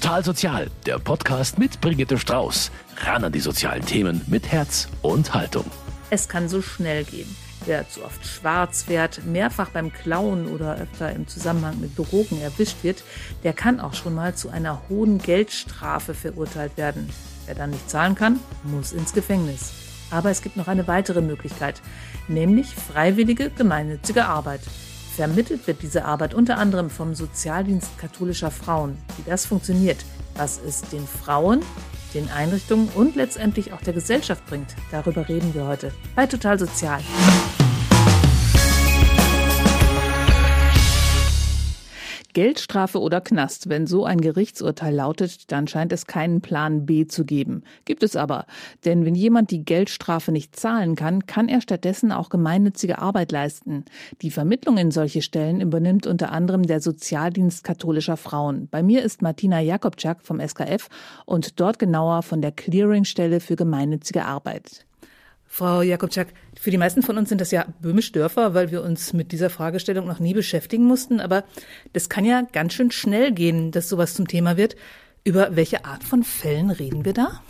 Total Sozial, der Podcast mit Brigitte Strauß. Ran an die sozialen Themen mit Herz und Haltung. Es kann so schnell gehen. Wer zu oft schwarz fährt, mehrfach beim Klauen oder öfter im Zusammenhang mit Drogen erwischt wird, der kann auch schon mal zu einer hohen Geldstrafe verurteilt werden. Wer dann nicht zahlen kann, muss ins Gefängnis. Aber es gibt noch eine weitere Möglichkeit, nämlich freiwillige gemeinnützige Arbeit. Vermittelt wird diese Arbeit unter anderem vom Sozialdienst katholischer Frauen. Wie das funktioniert, was es den Frauen, den Einrichtungen und letztendlich auch der Gesellschaft bringt, darüber reden wir heute bei Total Sozial. Geldstrafe oder Knast. Wenn so ein Gerichtsurteil lautet, dann scheint es keinen Plan B zu geben. Gibt es aber. Denn wenn jemand die Geldstrafe nicht zahlen kann, kann er stattdessen auch gemeinnützige Arbeit leisten. Die Vermittlung in solche Stellen übernimmt unter anderem der Sozialdienst katholischer Frauen. Bei mir ist Martina Jakobczak vom SKF und dort genauer von der Clearingstelle für gemeinnützige Arbeit. Frau Jakobczak, für die meisten von uns sind das ja böhmisch Dörfer, weil wir uns mit dieser Fragestellung noch nie beschäftigen mussten. Aber das kann ja ganz schön schnell gehen, dass sowas zum Thema wird. Über welche Art von Fällen reden wir da?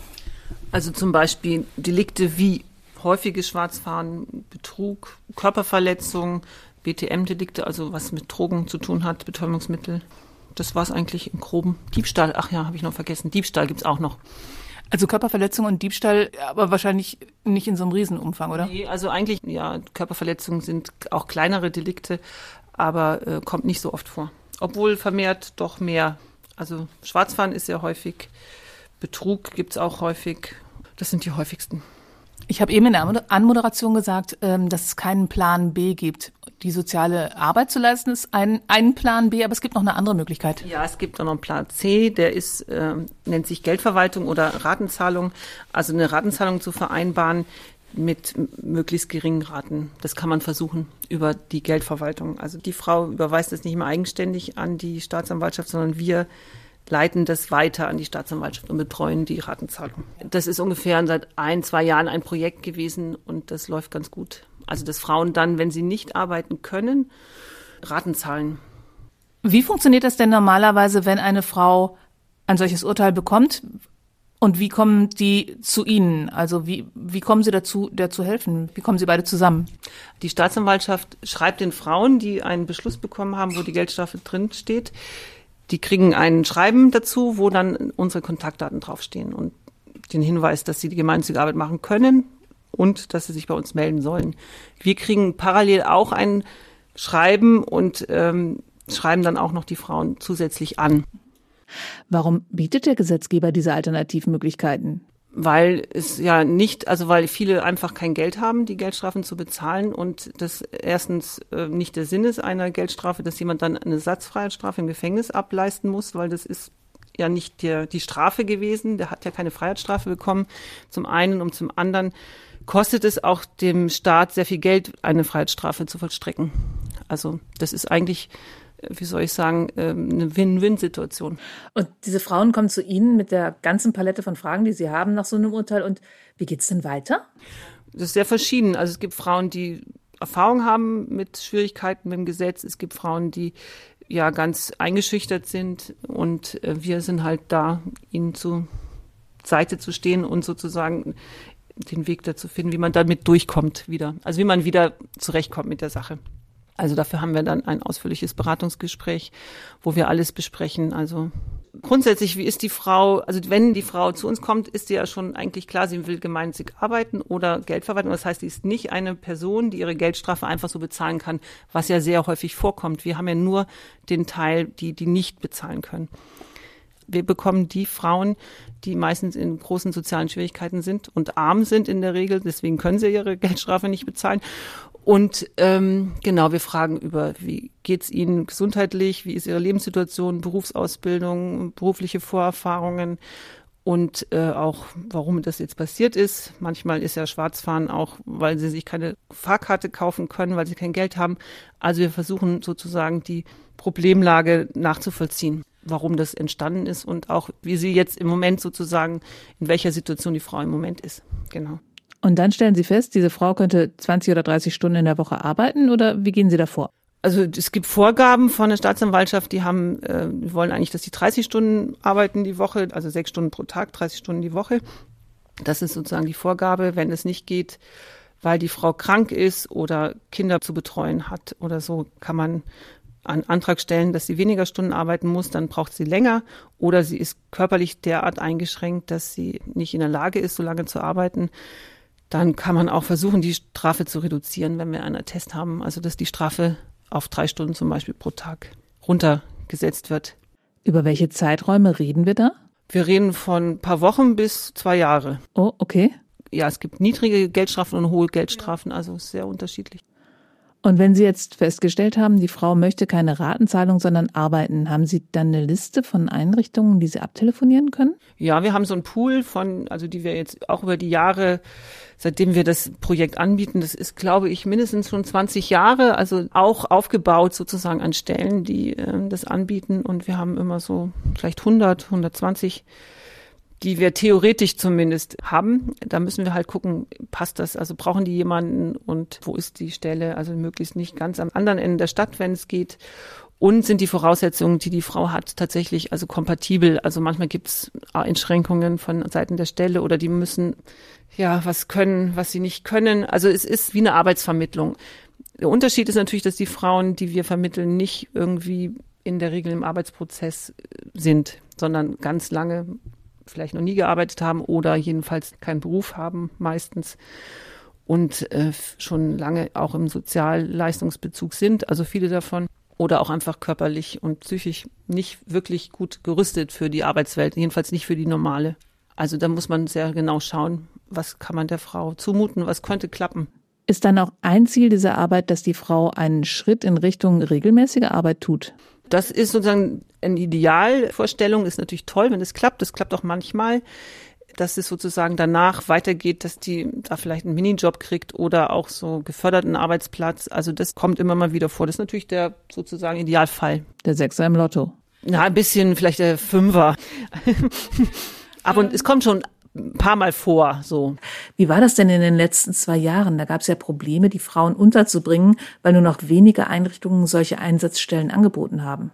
Also zum Beispiel Delikte wie häufiges Schwarzfahren, Betrug, Körperverletzung, BTM-Delikte, also was mit Drogen zu tun hat, Betäubungsmittel. Das war es eigentlich im Groben. Diebstahl, ach ja, habe ich noch vergessen. Diebstahl gibt's auch noch. Also Körperverletzung und Diebstahl, aber wahrscheinlich nicht in so einem Riesenumfang, oder? Nee, also eigentlich, ja, Körperverletzungen sind auch kleinere Delikte, aber äh, kommt nicht so oft vor. Obwohl vermehrt doch mehr. Also Schwarzfahren ist sehr häufig, Betrug gibt's auch häufig. Das sind die häufigsten. Ich habe eben in der Anmoderation gesagt, ähm, dass es keinen Plan B gibt. Die soziale Arbeit zu leisten ist ein, ein Plan B, aber es gibt noch eine andere Möglichkeit. Ja, es gibt auch noch einen Plan C, der ist, äh, nennt sich Geldverwaltung oder Ratenzahlung. Also eine Ratenzahlung zu vereinbaren mit möglichst geringen Raten. Das kann man versuchen über die Geldverwaltung. Also die Frau überweist es nicht mehr eigenständig an die Staatsanwaltschaft, sondern wir leiten das weiter an die Staatsanwaltschaft und betreuen die Ratenzahlung. Das ist ungefähr seit ein, zwei Jahren ein Projekt gewesen und das läuft ganz gut. Also dass Frauen dann, wenn sie nicht arbeiten können, Raten zahlen. Wie funktioniert das denn normalerweise, wenn eine Frau ein solches Urteil bekommt? Und wie kommen die zu Ihnen? Also wie, wie kommen Sie dazu, der zu helfen? Wie kommen Sie beide zusammen? Die Staatsanwaltschaft schreibt den Frauen, die einen Beschluss bekommen haben, wo die Geldstrafe drin steht, die kriegen ein Schreiben dazu, wo dann unsere Kontaktdaten draufstehen und den Hinweis, dass sie die gemeinnützige Arbeit machen können und dass sie sich bei uns melden sollen. Wir kriegen parallel auch ein Schreiben und ähm, schreiben dann auch noch die Frauen zusätzlich an. Warum bietet der Gesetzgeber diese Alternativmöglichkeiten? weil es ja nicht, also weil viele einfach kein Geld haben, die Geldstrafen zu bezahlen und das erstens äh, nicht der Sinn ist einer Geldstrafe, dass jemand dann eine Satzfreiheitsstrafe im Gefängnis ableisten muss, weil das ist ja nicht der, die Strafe gewesen, der hat ja keine Freiheitsstrafe bekommen, zum einen und zum anderen kostet es auch dem Staat sehr viel Geld, eine Freiheitsstrafe zu vollstrecken. Also das ist eigentlich wie soll ich sagen, ähm, eine Win-Win-Situation. Und diese Frauen kommen zu Ihnen mit der ganzen Palette von Fragen, die sie haben nach so einem Urteil. Und wie geht's denn weiter? Das ist sehr verschieden. Also es gibt Frauen, die Erfahrung haben mit Schwierigkeiten mit dem Gesetz. Es gibt Frauen, die ja ganz eingeschüchtert sind. Und äh, wir sind halt da, ihnen zur Seite zu stehen und sozusagen den Weg dazu finden, wie man damit durchkommt wieder. Also wie man wieder zurechtkommt mit der Sache. Also dafür haben wir dann ein ausführliches Beratungsgespräch, wo wir alles besprechen. Also grundsätzlich, wie ist die Frau, also wenn die Frau zu uns kommt, ist sie ja schon eigentlich klar, sie will gemeinnützig arbeiten oder Geld verwalten. Das heißt, sie ist nicht eine Person, die ihre Geldstrafe einfach so bezahlen kann, was ja sehr häufig vorkommt. Wir haben ja nur den Teil, die, die nicht bezahlen können. Wir bekommen die Frauen, die meistens in großen sozialen Schwierigkeiten sind und arm sind in der Regel, deswegen können sie ihre Geldstrafe nicht bezahlen. Und ähm, genau, wir fragen über, wie geht's Ihnen gesundheitlich, wie ist Ihre Lebenssituation, Berufsausbildung, berufliche Vorerfahrungen und äh, auch, warum das jetzt passiert ist. Manchmal ist ja Schwarzfahren auch, weil sie sich keine Fahrkarte kaufen können, weil sie kein Geld haben. Also wir versuchen sozusagen die Problemlage nachzuvollziehen, warum das entstanden ist und auch, wie sie jetzt im Moment sozusagen, in welcher Situation die Frau im Moment ist. Genau. Und dann stellen Sie fest, diese Frau könnte 20 oder 30 Stunden in der Woche arbeiten oder wie gehen Sie davor? Also es gibt Vorgaben von der Staatsanwaltschaft, die haben, äh, die wollen eigentlich, dass die 30 Stunden arbeiten die Woche, also sechs Stunden pro Tag, 30 Stunden die Woche. Das ist sozusagen die Vorgabe. Wenn es nicht geht, weil die Frau krank ist oder Kinder zu betreuen hat oder so, kann man einen Antrag stellen, dass sie weniger Stunden arbeiten muss, dann braucht sie länger oder sie ist körperlich derart eingeschränkt, dass sie nicht in der Lage ist, so lange zu arbeiten. Dann kann man auch versuchen, die Strafe zu reduzieren, wenn wir einen Attest haben. Also dass die Strafe auf drei Stunden zum Beispiel pro Tag runtergesetzt wird. Über welche Zeiträume reden wir da? Wir reden von ein paar Wochen bis zwei Jahre. Oh, okay. Ja, es gibt niedrige Geldstrafen und hohe Geldstrafen, also sehr unterschiedlich. Und wenn Sie jetzt festgestellt haben, die Frau möchte keine Ratenzahlung, sondern arbeiten, haben Sie dann eine Liste von Einrichtungen, die Sie abtelefonieren können? Ja, wir haben so einen Pool von, also die wir jetzt auch über die Jahre, seitdem wir das Projekt anbieten, das ist, glaube ich, mindestens schon 20 Jahre, also auch aufgebaut sozusagen an Stellen, die äh, das anbieten. Und wir haben immer so vielleicht 100, 120 die wir theoretisch zumindest haben. Da müssen wir halt gucken, passt das? Also brauchen die jemanden und wo ist die Stelle? Also möglichst nicht ganz am anderen Ende der Stadt, wenn es geht. Und sind die Voraussetzungen, die die Frau hat, tatsächlich also kompatibel? Also manchmal gibt es Einschränkungen von Seiten der Stelle oder die müssen ja was können, was sie nicht können. Also es ist wie eine Arbeitsvermittlung. Der Unterschied ist natürlich, dass die Frauen, die wir vermitteln, nicht irgendwie in der Regel im Arbeitsprozess sind, sondern ganz lange vielleicht noch nie gearbeitet haben oder jedenfalls keinen Beruf haben meistens und äh, schon lange auch im Sozialleistungsbezug sind, also viele davon oder auch einfach körperlich und psychisch nicht wirklich gut gerüstet für die Arbeitswelt, jedenfalls nicht für die normale. Also da muss man sehr genau schauen, was kann man der Frau zumuten, was könnte klappen. Ist dann auch ein Ziel dieser Arbeit, dass die Frau einen Schritt in Richtung regelmäßige Arbeit tut? Das ist sozusagen eine Idealvorstellung, ist natürlich toll, wenn es klappt. Das klappt auch manchmal, dass es sozusagen danach weitergeht, dass die da vielleicht einen Minijob kriegt oder auch so geförderten Arbeitsplatz. Also das kommt immer mal wieder vor. Das ist natürlich der sozusagen Idealfall. Der Sechser im Lotto. Na, ein bisschen vielleicht der Fünfer. Aber es kommt schon ein paar Mal vor. So. Wie war das denn in den letzten zwei Jahren? Da gab es ja Probleme, die Frauen unterzubringen, weil nur noch wenige Einrichtungen solche Einsatzstellen angeboten haben.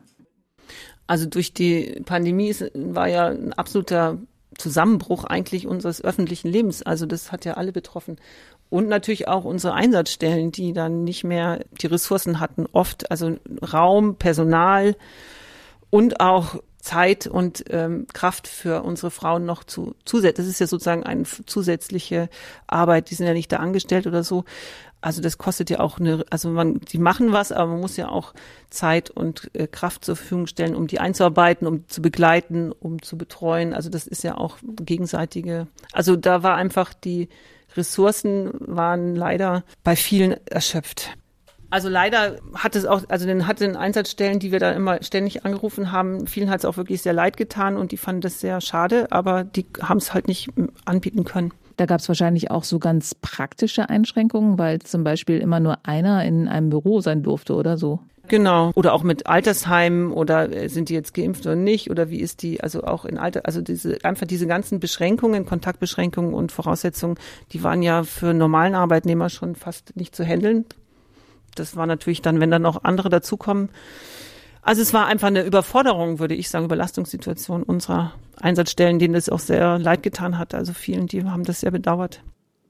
Also durch die Pandemie war ja ein absoluter Zusammenbruch eigentlich unseres öffentlichen Lebens. Also das hat ja alle betroffen. Und natürlich auch unsere Einsatzstellen, die dann nicht mehr die Ressourcen hatten, oft, also Raum, Personal und auch Zeit und ähm, Kraft für unsere Frauen noch zu zusätzlich. Das ist ja sozusagen eine zusätzliche Arbeit. Die sind ja nicht da angestellt oder so. Also das kostet ja auch eine, also man, die machen was, aber man muss ja auch Zeit und äh, Kraft zur Verfügung stellen, um die einzuarbeiten, um zu begleiten, um zu betreuen. Also das ist ja auch gegenseitige. Also da war einfach die Ressourcen waren leider bei vielen erschöpft. Also leider hat es auch, also den hat den Einsatzstellen, die wir da immer ständig angerufen haben, vielen hat es auch wirklich sehr leid getan und die fanden das sehr schade, aber die haben es halt nicht anbieten können. Da gab es wahrscheinlich auch so ganz praktische Einschränkungen, weil zum Beispiel immer nur einer in einem Büro sein durfte oder so. Genau. Oder auch mit Altersheimen oder äh, sind die jetzt geimpft oder nicht oder wie ist die, also auch in Alter, also diese, einfach diese ganzen Beschränkungen, Kontaktbeschränkungen und Voraussetzungen, die waren ja für normalen Arbeitnehmer schon fast nicht zu handeln das war natürlich dann, wenn dann noch andere dazukommen. Also es war einfach eine Überforderung, würde ich sagen, Überlastungssituation unserer Einsatzstellen, denen das auch sehr leid getan hat. Also vielen, die haben das sehr bedauert.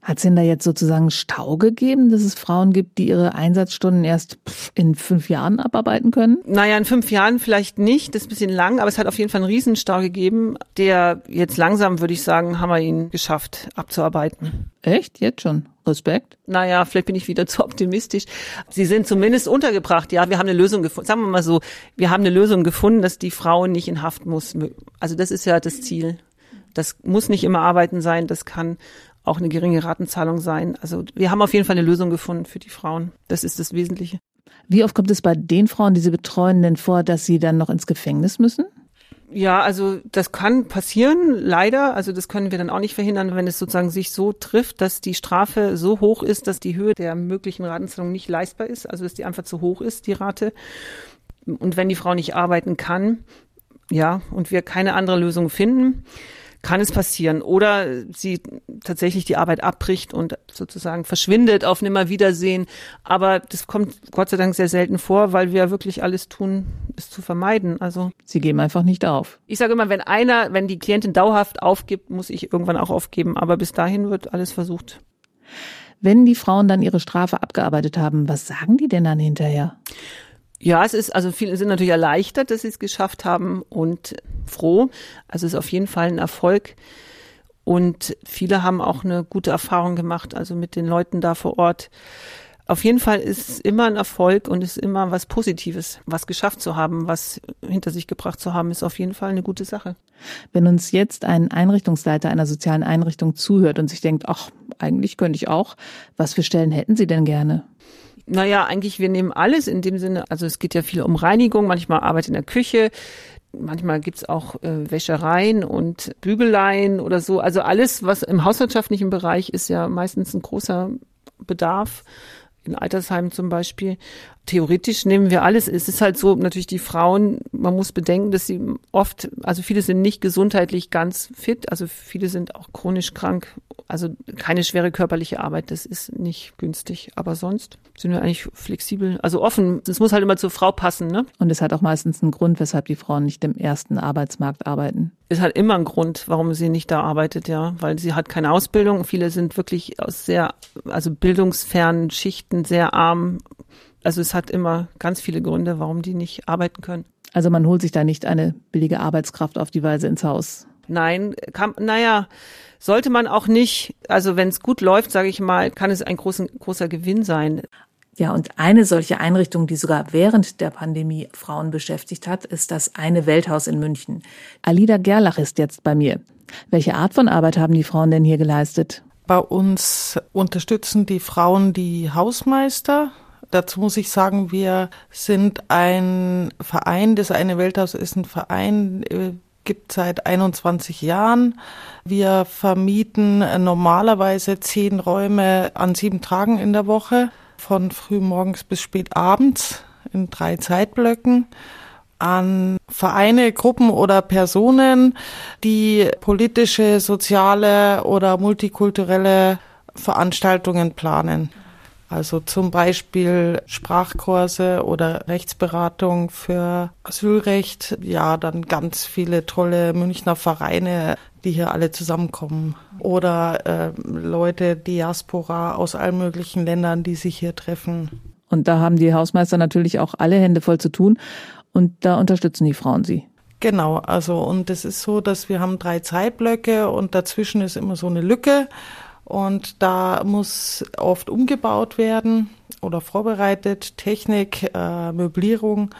Hat es denn da jetzt sozusagen Stau gegeben, dass es Frauen gibt, die ihre Einsatzstunden erst in fünf Jahren abarbeiten können? Naja, in fünf Jahren vielleicht nicht, das ist ein bisschen lang, aber es hat auf jeden Fall einen Riesenstau gegeben, der jetzt langsam, würde ich sagen, haben wir ihn geschafft abzuarbeiten. Echt? Jetzt schon? Respekt? Naja, vielleicht bin ich wieder zu optimistisch. Sie sind zumindest untergebracht. Ja, wir haben eine Lösung gefunden. Sagen wir mal so, wir haben eine Lösung gefunden, dass die Frau nicht in Haft muss. Also das ist ja das Ziel. Das muss nicht immer arbeiten sein. Das kann auch eine geringe Ratenzahlung sein. Also wir haben auf jeden Fall eine Lösung gefunden für die Frauen. Das ist das Wesentliche. Wie oft kommt es bei den Frauen, die Sie betreuen, denn vor, dass sie dann noch ins Gefängnis müssen? Ja, also das kann passieren, leider. Also das können wir dann auch nicht verhindern, wenn es sozusagen sich so trifft, dass die Strafe so hoch ist, dass die Höhe der möglichen Ratenzahlung nicht leistbar ist, also dass die einfach zu hoch ist, die Rate. Und wenn die Frau nicht arbeiten kann, ja, und wir keine andere Lösung finden, kann es passieren. Oder sie tatsächlich die Arbeit abbricht und sozusagen verschwindet auf Nimmerwiedersehen. Aber das kommt Gott sei Dank sehr selten vor, weil wir wirklich alles tun, es zu vermeiden. Also Sie geben einfach nicht auf. Ich sage immer, wenn einer, wenn die Klientin dauerhaft aufgibt, muss ich irgendwann auch aufgeben. Aber bis dahin wird alles versucht. Wenn die Frauen dann ihre Strafe abgearbeitet haben, was sagen die denn dann hinterher? Ja, es ist, also viele sind natürlich erleichtert, dass sie es geschafft haben und froh. Also es ist auf jeden Fall ein Erfolg. Und viele haben auch eine gute Erfahrung gemacht, also mit den Leuten da vor Ort. Auf jeden Fall ist es immer ein Erfolg und ist immer was Positives. Was geschafft zu haben, was hinter sich gebracht zu haben, ist auf jeden Fall eine gute Sache. Wenn uns jetzt ein Einrichtungsleiter einer sozialen Einrichtung zuhört und sich denkt, ach, eigentlich könnte ich auch, was für Stellen hätten Sie denn gerne? Naja, eigentlich, wir nehmen alles in dem Sinne, also es geht ja viel um Reinigung, manchmal Arbeit in der Küche, manchmal gibt's auch äh, Wäschereien und Bügeleien oder so. Also alles, was im hauswirtschaftlichen Bereich ist ja meistens ein großer Bedarf in Altersheimen zum Beispiel. Theoretisch nehmen wir alles. Es ist halt so, natürlich die Frauen, man muss bedenken, dass sie oft, also viele sind nicht gesundheitlich ganz fit, also viele sind auch chronisch krank also keine schwere körperliche Arbeit, das ist nicht günstig. Aber sonst sind wir eigentlich flexibel, also offen. Es muss halt immer zur Frau passen, ne? Und es hat auch meistens einen Grund, weshalb die Frauen nicht im ersten Arbeitsmarkt arbeiten. Es hat immer einen Grund, warum sie nicht da arbeitet, ja, weil sie hat keine Ausbildung. Viele sind wirklich aus sehr, also bildungsfernen Schichten sehr arm. Also es hat immer ganz viele Gründe, warum die nicht arbeiten können. Also man holt sich da nicht eine billige Arbeitskraft auf die Weise ins Haus. Nein, kann, naja, sollte man auch nicht, also wenn es gut läuft, sage ich mal, kann es ein großen, großer Gewinn sein. Ja, und eine solche Einrichtung, die sogar während der Pandemie Frauen beschäftigt hat, ist das eine Welthaus in München. Alida Gerlach ist jetzt bei mir. Welche Art von Arbeit haben die Frauen denn hier geleistet? Bei uns unterstützen die Frauen die Hausmeister. Dazu muss ich sagen, wir sind ein Verein, das eine Welthaus ist ein Verein, äh, gibt seit 21 Jahren. Wir vermieten normalerweise zehn Räume an sieben Tagen in der Woche, von frühmorgens bis spät abends in drei Zeitblöcken an Vereine, Gruppen oder Personen, die politische, soziale oder multikulturelle Veranstaltungen planen. Also zum Beispiel Sprachkurse oder Rechtsberatung für Asylrecht. Ja, dann ganz viele tolle Münchner Vereine, die hier alle zusammenkommen. Oder äh, Leute, Diaspora aus allen möglichen Ländern, die sich hier treffen. Und da haben die Hausmeister natürlich auch alle Hände voll zu tun. Und da unterstützen die Frauen sie. Genau, also und es ist so, dass wir haben drei Zeitblöcke und dazwischen ist immer so eine Lücke. Und da muss oft umgebaut werden oder vorbereitet, Technik, äh, Möblierung.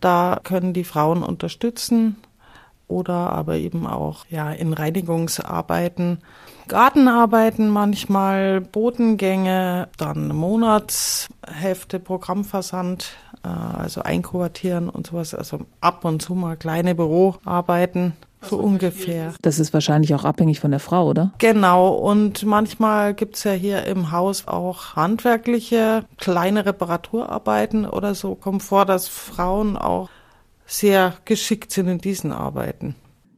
Da können die Frauen unterstützen oder aber eben auch ja in Reinigungsarbeiten, Gartenarbeiten manchmal, Botengänge, dann Monatshefte, Programmversand, äh, also einquartieren und sowas, also ab und zu mal kleine Büroarbeiten. So ungefähr. Das ist wahrscheinlich auch abhängig von der Frau, oder? Genau. Und manchmal gibt's ja hier im Haus auch handwerkliche kleine Reparaturarbeiten oder so. Kommt vor, dass Frauen auch sehr geschickt sind in diesen Arbeiten.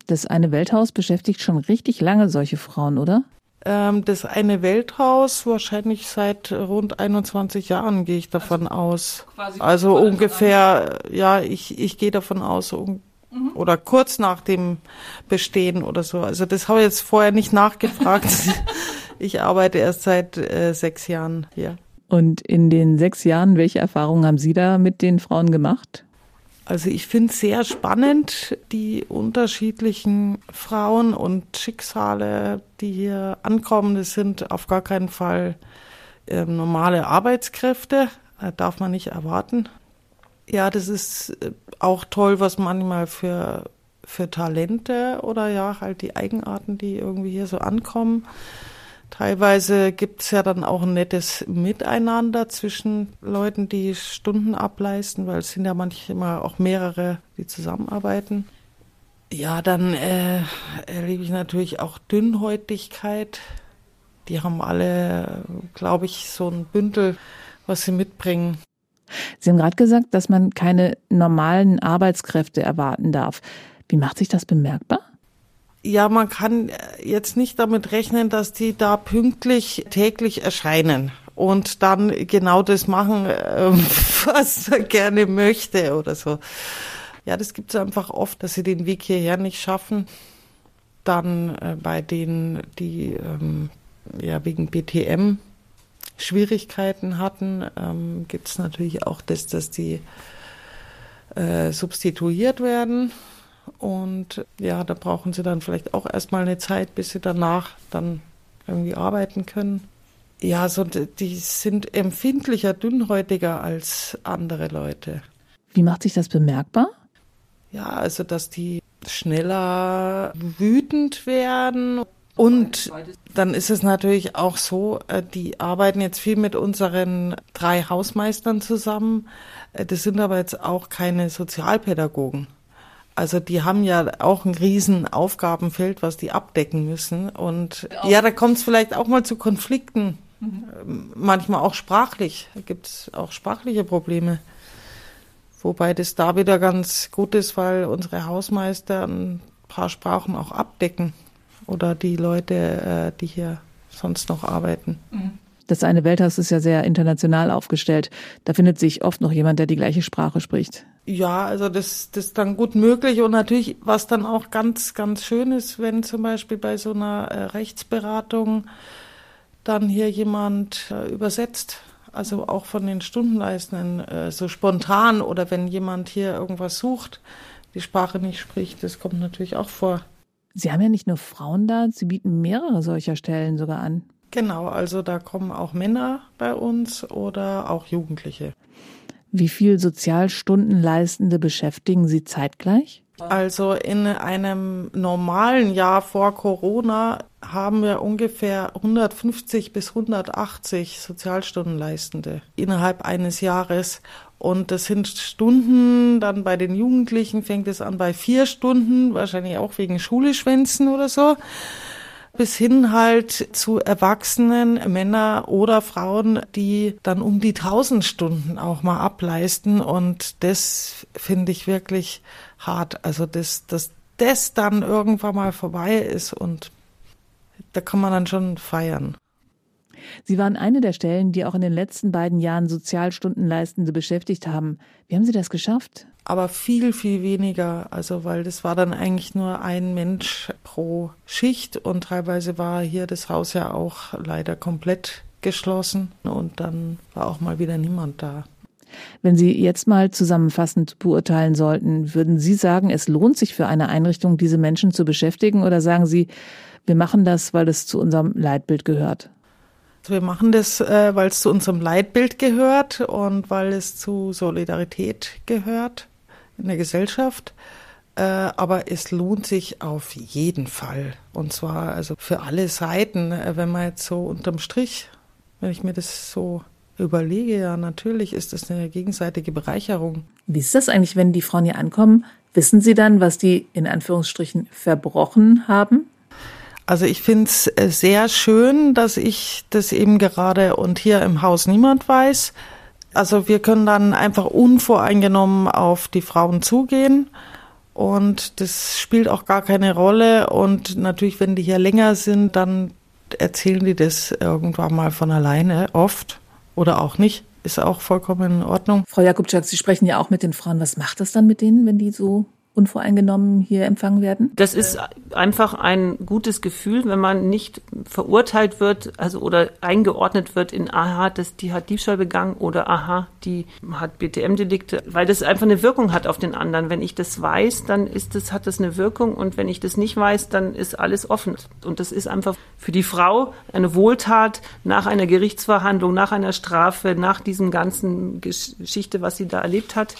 Das eine Welthaus beschäftigt schon richtig lange solche Frauen, oder? Ähm, das eine Welthaus wahrscheinlich seit rund 21 Jahren gehe ich davon also, aus. also ungefähr, ja, ich, ich gehe davon aus, so mhm. oder kurz nach dem Bestehen oder so. Also das habe ich jetzt vorher nicht nachgefragt. ich arbeite erst seit äh, sechs Jahren hier. Und in den sechs Jahren, welche Erfahrungen haben Sie da mit den Frauen gemacht? Also ich finde es sehr spannend, die unterschiedlichen Frauen und Schicksale, die hier ankommen. Das sind auf gar keinen Fall äh, normale Arbeitskräfte, äh, darf man nicht erwarten. Ja, das ist äh, auch toll, was manchmal für, für Talente oder ja, halt die Eigenarten, die irgendwie hier so ankommen. Teilweise gibt's ja dann auch ein nettes Miteinander zwischen Leuten, die Stunden ableisten, weil es sind ja manchmal auch mehrere, die zusammenarbeiten. Ja, dann äh, erlebe ich natürlich auch Dünnhäutigkeit. Die haben alle, glaube ich, so ein Bündel, was sie mitbringen. Sie haben gerade gesagt, dass man keine normalen Arbeitskräfte erwarten darf. Wie macht sich das bemerkbar? Ja, man kann jetzt nicht damit rechnen, dass die da pünktlich täglich erscheinen und dann genau das machen, ähm, was er gerne möchte oder so. Ja, das gibt es einfach oft, dass sie den Weg hierher nicht schaffen. Dann äh, bei denen, die ähm, ja wegen BTM Schwierigkeiten hatten, ähm, gibt es natürlich auch das, dass die äh, substituiert werden. Und ja, da brauchen sie dann vielleicht auch erstmal eine Zeit, bis sie danach dann irgendwie arbeiten können. Ja, so, die sind empfindlicher, dünnhäutiger als andere Leute. Wie macht sich das bemerkbar? Ja, also, dass die schneller wütend werden. Und dann ist es natürlich auch so, äh, die arbeiten jetzt viel mit unseren drei Hausmeistern zusammen. Äh, das sind aber jetzt auch keine Sozialpädagogen. Also die haben ja auch ein riesen Aufgabenfeld, was die abdecken müssen. Und ja, da kommt es vielleicht auch mal zu Konflikten Mhm. Manchmal auch sprachlich. Da gibt es auch sprachliche Probleme. Wobei das da wieder ganz gut ist, weil unsere Hausmeister ein paar Sprachen auch abdecken. Oder die Leute, äh, die hier sonst noch arbeiten. Mhm. Das eine Welthaus ist ja sehr international aufgestellt. Da findet sich oft noch jemand, der die gleiche Sprache spricht. Ja, also das, das ist dann gut möglich und natürlich, was dann auch ganz, ganz schön ist, wenn zum Beispiel bei so einer äh, Rechtsberatung dann hier jemand äh, übersetzt. Also auch von den Stundenleistenden äh, so spontan oder wenn jemand hier irgendwas sucht, die Sprache nicht spricht, das kommt natürlich auch vor. Sie haben ja nicht nur Frauen da, Sie bieten mehrere solcher Stellen sogar an. Genau, also da kommen auch Männer bei uns oder auch Jugendliche. Wie viel Sozialstundenleistende beschäftigen Sie zeitgleich? Also in einem normalen Jahr vor Corona haben wir ungefähr 150 bis 180 Sozialstundenleistende innerhalb eines Jahres. Und das sind Stunden, dann bei den Jugendlichen fängt es an bei vier Stunden, wahrscheinlich auch wegen Schuleschwänzen oder so bis hin halt zu erwachsenen Männer oder Frauen, die dann um die tausend Stunden auch mal ableisten. Und das finde ich wirklich hart. Also, dass, dass das dann irgendwann mal vorbei ist und da kann man dann schon feiern. Sie waren eine der Stellen, die auch in den letzten beiden Jahren Sozialstundenleistende beschäftigt haben. Wie haben Sie das geschafft? Aber viel, viel weniger. Also, weil das war dann eigentlich nur ein Mensch pro Schicht und teilweise war hier das Haus ja auch leider komplett geschlossen und dann war auch mal wieder niemand da. Wenn Sie jetzt mal zusammenfassend beurteilen sollten, würden Sie sagen, es lohnt sich für eine Einrichtung, diese Menschen zu beschäftigen oder sagen Sie, wir machen das, weil es zu unserem Leitbild gehört? Wir machen das, äh, weil es zu unserem Leitbild gehört und weil es zu Solidarität gehört in der Gesellschaft. Äh, aber es lohnt sich auf jeden Fall. Und zwar also für alle Seiten, äh, wenn man jetzt so unterm Strich, wenn ich mir das so überlege, ja, natürlich ist das eine gegenseitige Bereicherung. Wie ist das eigentlich, wenn die Frauen hier ankommen? Wissen Sie dann, was die in Anführungsstrichen verbrochen haben? Also ich finde es äh, sehr schön, dass ich das eben gerade und hier im Haus niemand weiß. Also wir können dann einfach unvoreingenommen auf die Frauen zugehen und das spielt auch gar keine Rolle. Und natürlich, wenn die hier länger sind, dann erzählen die das irgendwann mal von alleine, oft oder auch nicht. Ist auch vollkommen in Ordnung. Frau Jakubczak, Sie sprechen ja auch mit den Frauen. Was macht das dann mit denen, wenn die so unvoreingenommen hier empfangen werden? Das ist einfach ein gutes Gefühl, wenn man nicht verurteilt wird, also oder eingeordnet wird in aha, das, die hat Diebstahl begangen oder aha, die hat BTM-Delikte, weil das einfach eine Wirkung hat auf den anderen. Wenn ich das weiß, dann ist das, hat das eine Wirkung und wenn ich das nicht weiß, dann ist alles offen. Und das ist einfach für die Frau eine Wohltat nach einer Gerichtsverhandlung, nach einer Strafe, nach diesem ganzen Geschichte, was sie da erlebt hat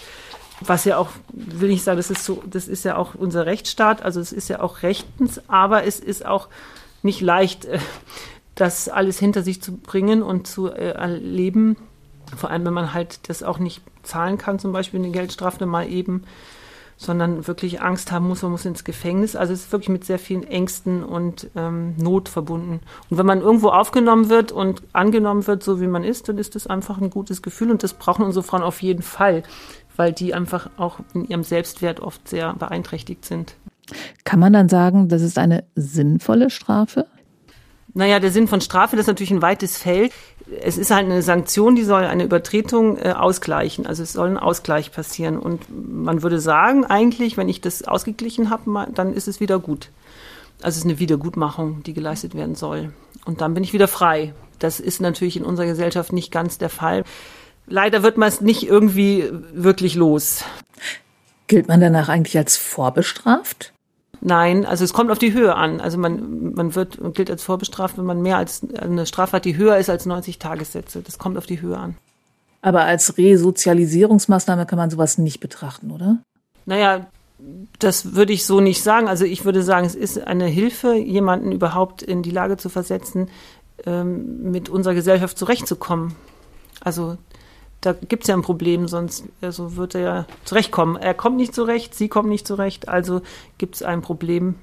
was ja auch, will ich sagen, das ist so, das ist ja auch unser Rechtsstaat, also es ist ja auch rechtens, aber es ist auch nicht leicht, äh, das alles hinter sich zu bringen und zu äh, erleben. Vor allem, wenn man halt das auch nicht zahlen kann, zum Beispiel eine Geldstrafe mal eben, sondern wirklich Angst haben muss, man muss ins Gefängnis. Also es ist wirklich mit sehr vielen Ängsten und ähm, Not verbunden. Und wenn man irgendwo aufgenommen wird und angenommen wird, so wie man ist, dann ist das einfach ein gutes Gefühl und das brauchen unsere Frauen auf jeden Fall weil die einfach auch in ihrem Selbstwert oft sehr beeinträchtigt sind. Kann man dann sagen, das ist eine sinnvolle Strafe? Naja, der Sinn von Strafe, das ist natürlich ein weites Feld. Es ist halt eine Sanktion, die soll eine Übertretung äh, ausgleichen. Also es soll ein Ausgleich passieren. Und man würde sagen, eigentlich, wenn ich das ausgeglichen habe, dann ist es wieder gut. Also es ist eine Wiedergutmachung, die geleistet werden soll. Und dann bin ich wieder frei. Das ist natürlich in unserer Gesellschaft nicht ganz der Fall. Leider wird man es nicht irgendwie wirklich los. Gilt man danach eigentlich als vorbestraft? Nein, also es kommt auf die Höhe an. Also man, man wird gilt als vorbestraft, wenn man mehr als eine Strafe hat, die höher ist als 90 Tagessätze. Das kommt auf die Höhe an. Aber als Resozialisierungsmaßnahme kann man sowas nicht betrachten, oder? Naja, das würde ich so nicht sagen. Also ich würde sagen, es ist eine Hilfe, jemanden überhaupt in die Lage zu versetzen, ähm, mit unserer Gesellschaft zurechtzukommen. Also da gibt es ja ein Problem, sonst also wird er ja zurechtkommen. Er kommt nicht zurecht, sie kommt nicht zurecht, also gibt es ein Problem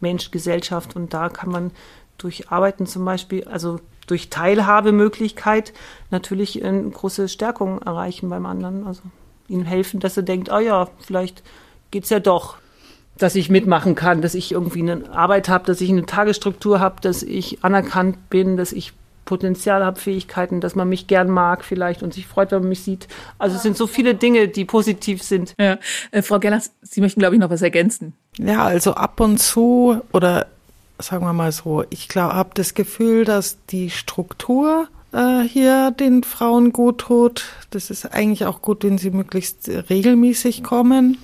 Mensch, Gesellschaft und da kann man durch Arbeiten zum Beispiel, also durch Teilhabemöglichkeit natürlich eine große Stärkung erreichen beim anderen. Also ihm helfen, dass er denkt, oh ja, vielleicht geht es ja doch, dass ich mitmachen kann, dass ich irgendwie eine Arbeit habe, dass ich eine Tagesstruktur habe, dass ich anerkannt bin, dass ich Potenzial habe, Fähigkeiten, dass man mich gern mag vielleicht und sich freut, wenn man mich sieht. Also es sind so viele Dinge, die positiv sind. Ja. Äh, Frau Gellers, Sie möchten, glaube ich, noch was ergänzen. Ja, also ab und zu oder sagen wir mal so, ich glaube, habe das Gefühl, dass die Struktur äh, hier den Frauen gut tut. Das ist eigentlich auch gut, wenn sie möglichst regelmäßig kommen.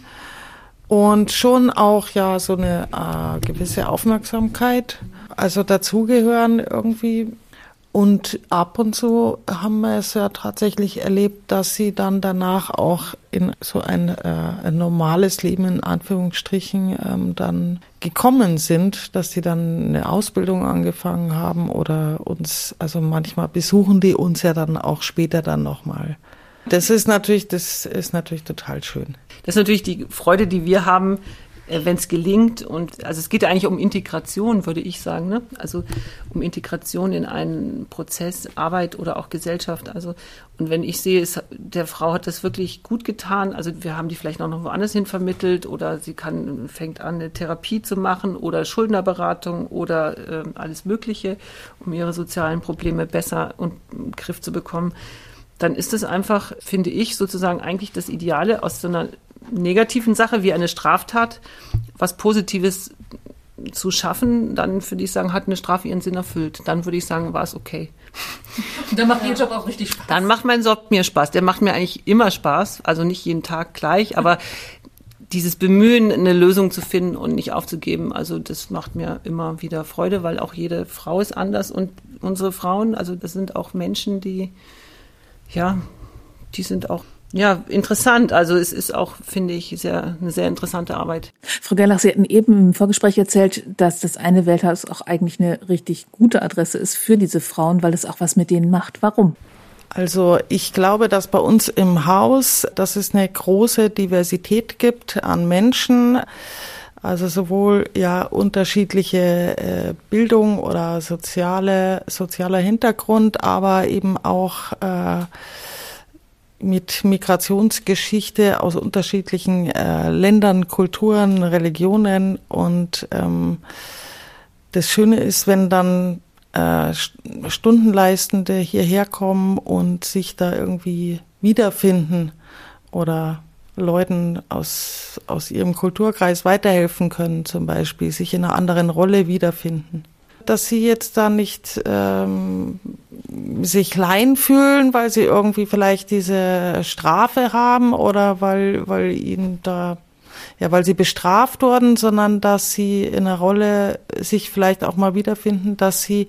Und schon auch ja so eine äh, gewisse Aufmerksamkeit. Also dazugehören irgendwie und ab und zu haben wir es ja tatsächlich erlebt, dass sie dann danach auch in so ein, äh, ein normales Leben in Anführungsstrichen ähm, dann gekommen sind, dass sie dann eine Ausbildung angefangen haben oder uns, also manchmal besuchen die uns ja dann auch später dann nochmal. Das ist natürlich, das ist natürlich total schön. Das ist natürlich die Freude, die wir haben, wenn es gelingt. Und also es geht ja eigentlich um Integration, würde ich sagen. Ne? Also um Integration in einen Prozess, Arbeit oder auch Gesellschaft. Also und wenn ich sehe, es, der Frau hat das wirklich gut getan, also wir haben die vielleicht auch noch woanders hin vermittelt oder sie kann, fängt an, eine Therapie zu machen oder Schuldnerberatung oder äh, alles Mögliche, um ihre sozialen Probleme besser und im Griff zu bekommen dann ist es einfach, finde ich, sozusagen eigentlich das Ideale aus so einer negativen Sache wie eine Straftat was Positives zu schaffen, dann würde ich sagen, hat eine Strafe ihren Sinn erfüllt. Dann würde ich sagen, war es okay. Und dann macht Ihr Job auch richtig Spaß. Dann macht mein Job mir Spaß. Der macht mir eigentlich immer Spaß, also nicht jeden Tag gleich, aber dieses Bemühen, eine Lösung zu finden und nicht aufzugeben, also das macht mir immer wieder Freude, weil auch jede Frau ist anders und unsere Frauen, also das sind auch Menschen, die, ja, die sind auch ja, interessant. Also es ist auch, finde ich, sehr, eine sehr interessante Arbeit. Frau Gerlach, Sie hatten eben im Vorgespräch erzählt, dass das eine Welthaus auch eigentlich eine richtig gute Adresse ist für diese Frauen, weil es auch was mit denen macht. Warum? Also ich glaube, dass bei uns im Haus, dass es eine große Diversität gibt an Menschen. Also sowohl ja unterschiedliche äh, Bildung oder soziale sozialer Hintergrund, aber eben auch äh, mit Migrationsgeschichte aus unterschiedlichen äh, Ländern, Kulturen, Religionen. Und ähm, das Schöne ist, wenn dann äh, Stundenleistende hierher kommen und sich da irgendwie wiederfinden oder Leuten aus, aus ihrem Kulturkreis weiterhelfen können, zum Beispiel, sich in einer anderen Rolle wiederfinden dass sie jetzt da nicht ähm, sich klein fühlen, weil sie irgendwie vielleicht diese Strafe haben oder weil, weil ihnen da, ja, weil sie bestraft wurden, sondern dass sie in einer Rolle sich vielleicht auch mal wiederfinden, dass sie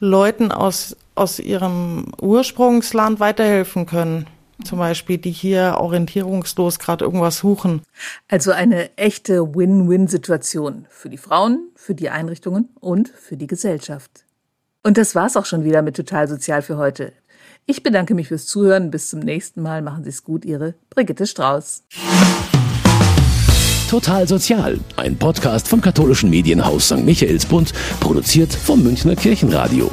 Leuten aus, aus ihrem Ursprungsland weiterhelfen können zum Beispiel, die hier orientierungslos gerade irgendwas suchen. Also eine echte Win-Win-Situation für die Frauen, für die Einrichtungen und für die Gesellschaft. Und das war's auch schon wieder mit Total Sozial für heute. Ich bedanke mich fürs Zuhören. Bis zum nächsten Mal. Machen Sie es gut, Ihre Brigitte Strauß. Total Sozial, ein Podcast vom katholischen Medienhaus St. Michaelsbund, produziert vom Münchner Kirchenradio.